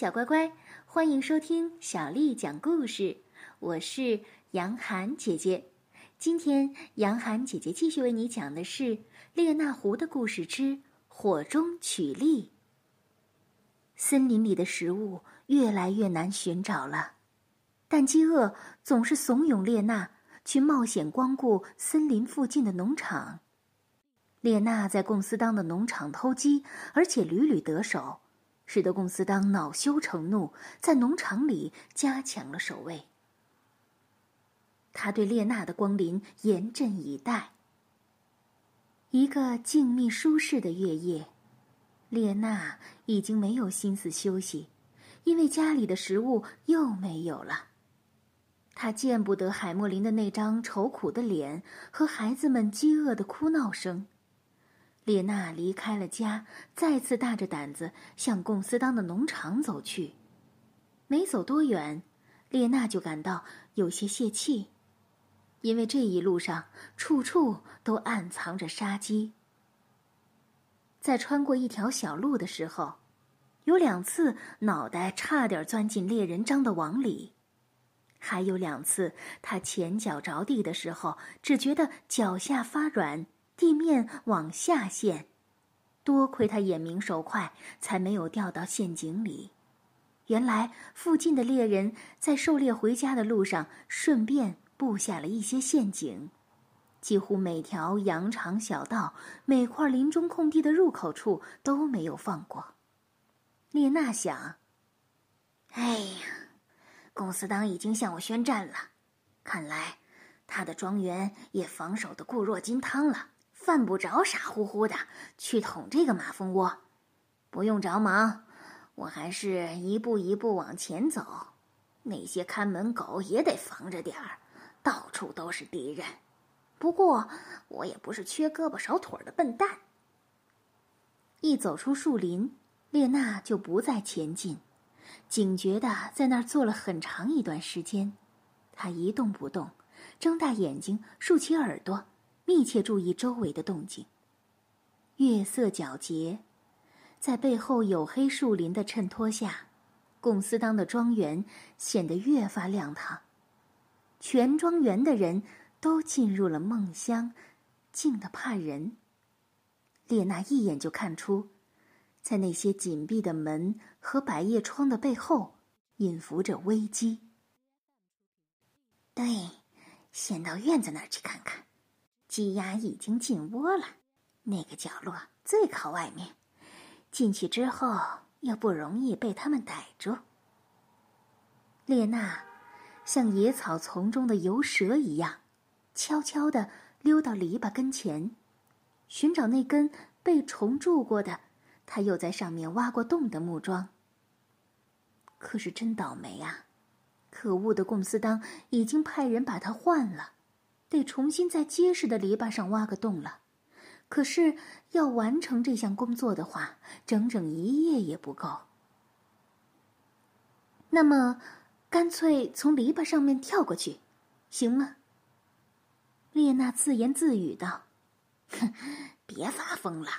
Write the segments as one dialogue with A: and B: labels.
A: 小乖乖，欢迎收听小丽讲故事。我是杨涵姐姐。今天，杨涵姐姐继续为你讲的是《列那狐的故事之火中取栗》。森林里的食物越来越难寻找了，但饥饿总是怂恿列娜去冒险光顾森林附近的农场。列娜在贡斯当的农场偷鸡，而且屡屡得手。使得贡斯当恼羞成怒，在农场里加强了守卫。他对列娜的光临严阵以待。一个静谧舒适的月夜，列娜已经没有心思休息，因为家里的食物又没有了。她见不得海莫林的那张愁苦的脸和孩子们饥饿的哭闹声。列娜离开了家，再次大着胆子向贡斯当的农场走去。没走多远，列娜就感到有些泄气，因为这一路上处处都暗藏着杀机。在穿过一条小路的时候，有两次脑袋差点钻进猎人张的网里，还有两次他前脚着地的时候，只觉得脚下发软。地面往下陷，多亏他眼明手快，才没有掉到陷阱里。原来附近的猎人在狩猎回家的路上，顺便布下了一些陷阱，几乎每条羊肠小道、每块林中空地的入口处都没有放过。列娜想：“哎呀，公司当已经向我宣战了，看来他的庄园也防守的固若金汤了。”犯不着傻乎乎的去捅这个马蜂窝，不用着忙，我还是一步一步往前走。那些看门狗也得防着点儿，到处都是敌人。不过我也不是缺胳膊少腿的笨蛋。一走出树林，列娜就不再前进，警觉的在那儿坐了很长一段时间。她一动不动，睁大眼睛，竖起耳朵。密切注意周围的动静。月色皎洁，在背后黝黑树林的衬托下，贡斯当的庄园显得越发亮堂。全庄园的人都进入了梦乡，静得怕人。列娜一眼就看出，在那些紧闭的门和百叶窗的背后，隐伏着危机。对，先到院子那儿去看看。鸡鸭已经进窝了，那个角落最靠外面，进去之后又不容易被他们逮住。列娜像野草丛中的游蛇一样，悄悄地溜到篱笆跟前，寻找那根被虫蛀过的，他又在上面挖过洞的木桩。可是真倒霉啊！可恶的贡斯当已经派人把它换了。得重新在结实的篱笆上挖个洞了，可是要完成这项工作的话，整整一夜也不够。那么，干脆从篱笆上面跳过去，行吗？列娜自言自语道：“哼，别发疯了！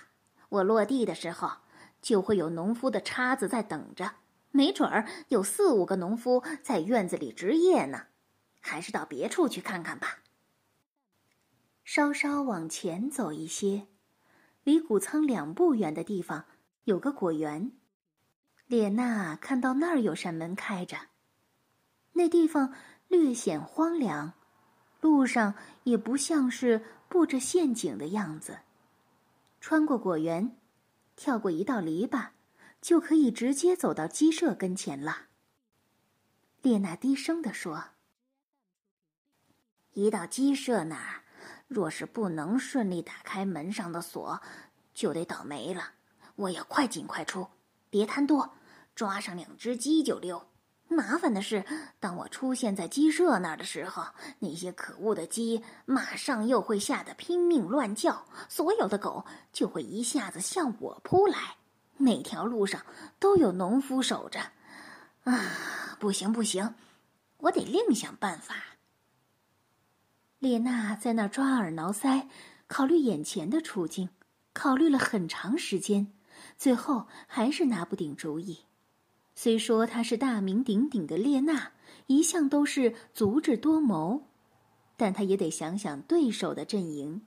A: 我落地的时候，就会有农夫的叉子在等着，没准儿有四五个农夫在院子里值夜呢。还是到别处去看看吧。”稍稍往前走一些，离谷仓两步远的地方有个果园。列娜看到那儿有扇门开着，那地方略显荒凉，路上也不像是布着陷阱的样子。穿过果园，跳过一道篱笆，就可以直接走到鸡舍跟前了。列娜低声地说：“一到鸡舍那儿。”若是不能顺利打开门上的锁，就得倒霉了。我要快进快出，别贪多，抓上两只鸡就溜。麻烦的是，当我出现在鸡舍那儿的时候，那些可恶的鸡马上又会吓得拼命乱叫，所有的狗就会一下子向我扑来。每条路上都有农夫守着。啊，不行不行，我得另想办法。列娜在那儿抓耳挠腮，考虑眼前的处境，考虑了很长时间，最后还是拿不定主意。虽说她是大名鼎鼎的列娜，一向都是足智多谋，但她也得想想对手的阵营。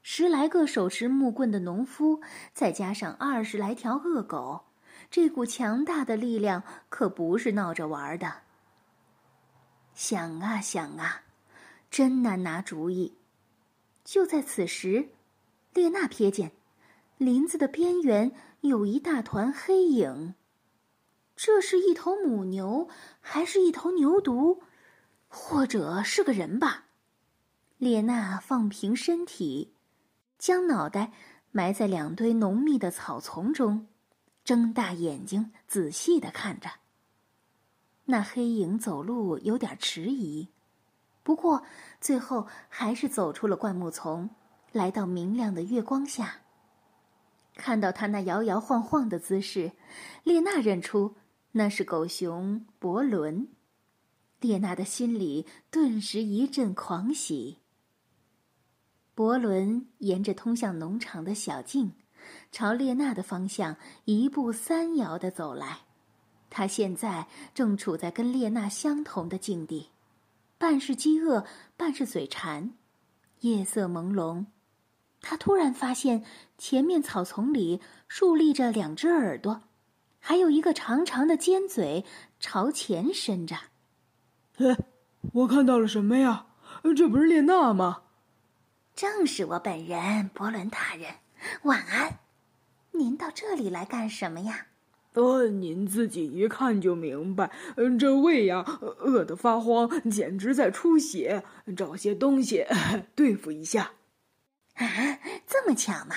A: 十来个手持木棍的农夫，再加上二十来条恶狗，这股强大的力量可不是闹着玩的。想啊想啊，真难拿主意。就在此时，列娜瞥见林子的边缘有一大团黑影。这是一头母牛，还是一头牛犊，或者是个人吧？列娜放平身体。将脑袋埋在两堆浓密的草丛中，睁大眼睛仔细的看着。那黑影走路有点迟疑，不过最后还是走出了灌木丛，来到明亮的月光下。看到他那摇摇晃晃的姿势，列娜认出那是狗熊伯伦。列娜的心里顿时一阵狂喜。伯伦沿着通向农场的小径，朝列娜的方向一步三摇的走来。他现在正处在跟列娜相同的境地，半是饥饿，半是嘴馋。夜色朦胧，他突然发现前面草丛里竖立着两只耳朵，还有一个长长的尖嘴朝前伸着。
B: 哎，我看到了什么呀？这不是列娜吗？
C: 正是我本人，伯伦大人，晚安。您到这里来干什么呀？
B: 呃，您自己一看就明白。嗯，这胃呀，饿得发慌，简直在出血，找些东西 对付一下。
C: 啊，这么巧吗？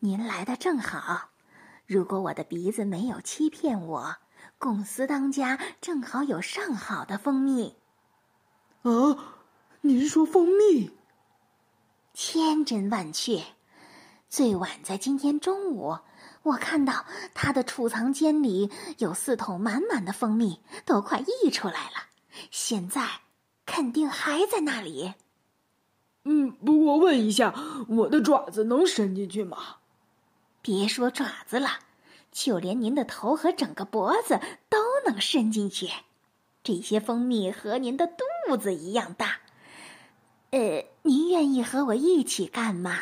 C: 您来的正好。如果我的鼻子没有欺骗我，公司当家正好有上好的蜂蜜。
B: 啊，您说蜂蜜？
C: 千真万确，最晚在今天中午，我看到他的储藏间里有四桶满满的蜂蜜，都快溢出来了。现在肯定还在那里。
B: 嗯，不过问一下，我的爪子能伸进去吗？
C: 别说爪子了，就连您的头和整个脖子都能伸进去。这些蜂蜜和您的肚子一样大。呃，您愿意和我一起干吗？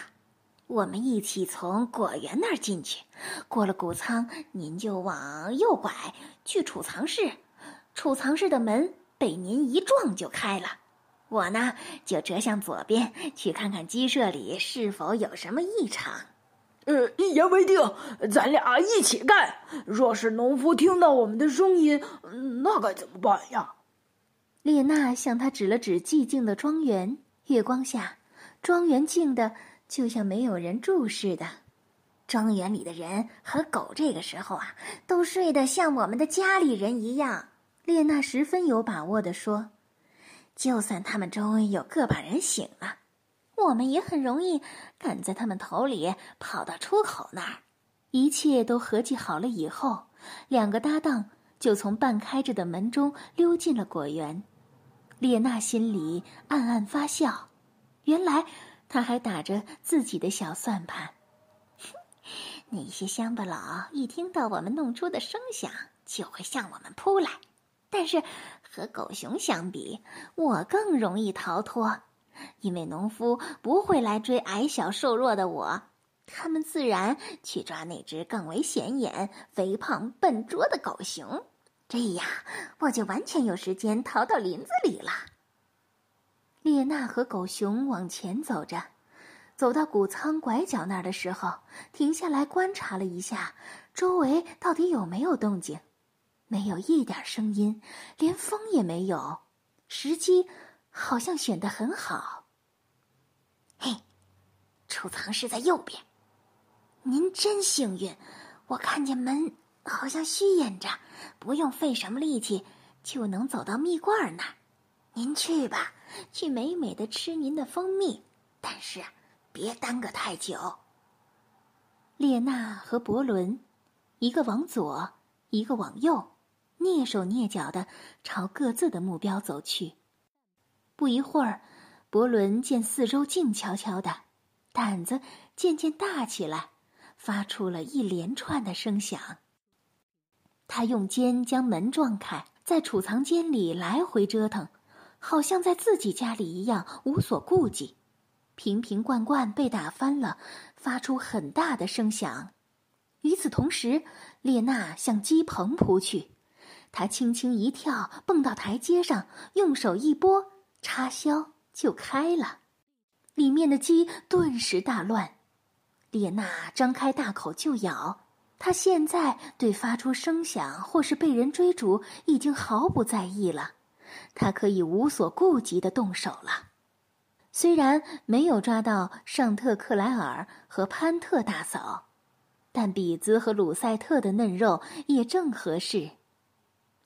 C: 我们一起从果园那儿进去，过了谷仓，您就往右拐去储藏室。储藏室的门被您一撞就开了。我呢，就折向左边去看看鸡舍里是否有什么异常。
B: 呃，一言为定，咱俩一起干。若是农夫听到我们的声音，那该怎么办呀？
A: 列娜向他指了指寂静的庄园。月光下，庄园静的就像没有人住似的。
C: 庄园里的人和狗这个时候啊，都睡得像我们的家里人一样。
A: 列娜十分有把握地说：“
C: 就算他们中有个把人醒了，我们也很容易赶在他们头里跑到出口那儿。”
A: 一切都合计好了以后，两个搭档就从半开着的门中溜进了果园。列娜心里暗暗发笑，原来他还打着自己的小算盘。
C: 那些乡巴佬一听到我们弄出的声响，就会向我们扑来。但是和狗熊相比，我更容易逃脱，因为农夫不会来追矮小瘦弱的我，他们自然去抓那只更为显眼、肥胖笨拙的狗熊。这样，我就完全有时间逃到林子里了。
A: 列娜和狗熊往前走着，走到谷仓拐角那儿的时候，停下来观察了一下，周围到底有没有动静。没有一点声音，连风也没有，时机好像选得很好。
C: 嘿，储藏室在右边。您真幸运，我看见门。好像虚掩着，不用费什么力气就能走到蜜罐那儿。您去吧，去美美的吃您的蜂蜜，但是别耽搁太久。
A: 列娜和伯伦，一个往左，一个往右，蹑手蹑脚的朝各自的目标走去。不一会儿，伯伦见四周静悄悄的，胆子渐渐大起来，发出了一连串的声响。他用肩将门撞开，在储藏间里来回折腾，好像在自己家里一样无所顾忌。瓶瓶罐罐被打翻了，发出很大的声响。与此同时，列娜向鸡棚扑去，她轻轻一跳，蹦到台阶上，用手一拨，插销就开了，里面的鸡顿时大乱。列娜张开大口就咬。她现在对发出声响或是被人追逐已经毫不在意了，他可以无所顾忌的动手了。虽然没有抓到尚特克莱尔和潘特大嫂，但比兹和鲁塞特的嫩肉也正合适。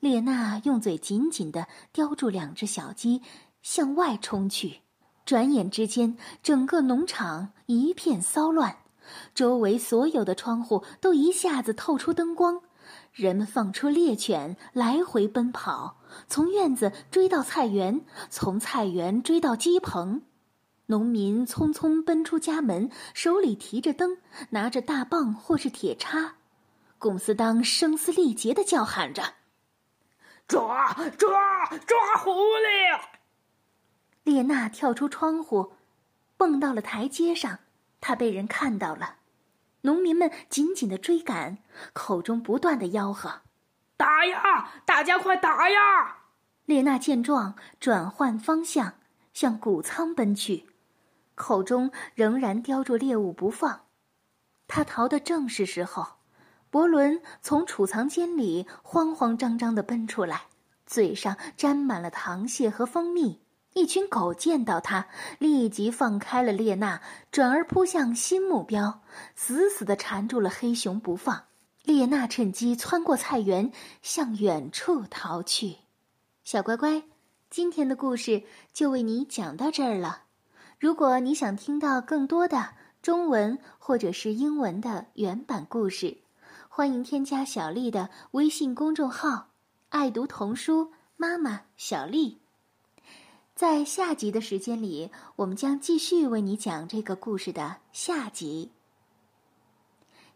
A: 列娜用嘴紧紧地叼住两只小鸡，向外冲去。转眼之间，整个农场一片骚乱，周围所有的窗户都一下子透出灯光，人们放出猎犬来回奔跑，从院子追到菜园，从菜园追到鸡棚。农民匆匆奔出家门，手里提着灯，拿着大棒或是铁叉。龚斯当声嘶力竭的叫喊着：“
B: 抓抓抓狐狸！”
A: 列娜跳出窗户，蹦到了台阶上。她被人看到了，农民们紧紧的追赶，口中不断的吆喝：“
B: 打呀！大家快打呀！”
A: 列娜见状，转换方向，向谷仓奔去。口中仍然叼住猎物不放，他逃的正是时候。伯伦从储藏间里慌慌张张地奔出来，嘴上沾满了糖屑和蜂蜜。一群狗见到他，立即放开了列娜，转而扑向新目标，死死地缠住了黑熊不放。列娜趁机窜过菜园，向远处逃去。小乖乖，今天的故事就为你讲到这儿了。如果你想听到更多的中文或者是英文的原版故事，欢迎添加小丽的微信公众号“爱读童书妈妈小丽”。在下集的时间里，我们将继续为你讲这个故事的下集。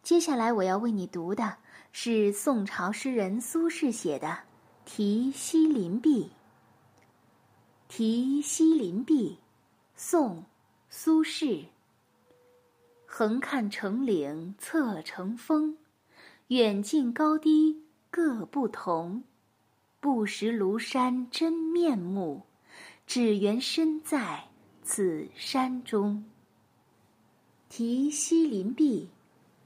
A: 接下来我要为你读的是宋朝诗人苏轼写的《题西林壁》。《题西林壁》。宋，苏轼。横看成岭侧成峰，远近高低各不同。不识庐山真面目，只缘身在此山中。《题西林壁》，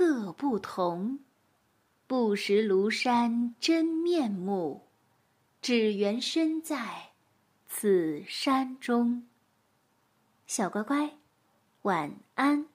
A: 各不同。不识庐山真面目，只缘身在此山中。小乖乖。晚安。